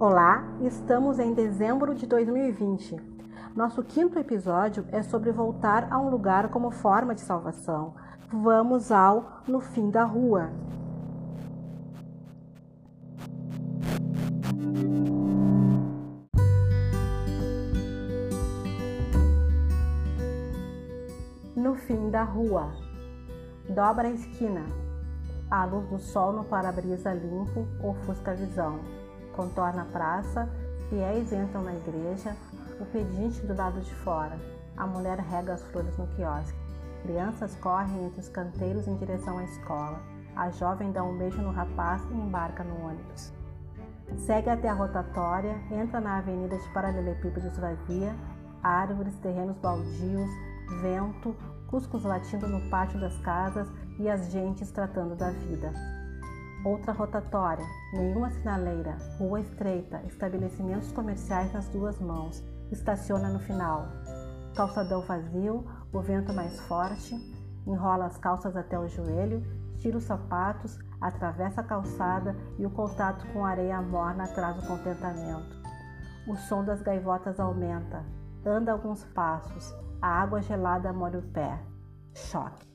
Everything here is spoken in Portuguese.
Olá, estamos em dezembro de 2020. Nosso quinto episódio é sobre voltar a um lugar como forma de salvação. Vamos ao No Fim da Rua. No fim da rua. Dobra a esquina. A luz do sol no para-brisa limpo ofusca a visão. Contorna a praça, fiéis entram na igreja, o pedinte do lado de fora. A mulher rega as flores no quiosque. Crianças correm entre os canteiros em direção à escola. A jovem dá um beijo no rapaz e embarca no ônibus. Segue até a rotatória, entra na avenida de paralelepípedos vazia, árvores, terrenos baldios, vento, cuscos latindo no pátio das casas e as gentes tratando da vida. Outra rotatória, nenhuma sinaleira, rua estreita, estabelecimentos comerciais nas duas mãos, estaciona no final. Calçadão vazio, o vento mais forte, enrola as calças até o joelho, tira os sapatos, atravessa a calçada e o contato com a areia morna traz o contentamento. O som das gaivotas aumenta, anda alguns passos, a água gelada molha o pé. Choque.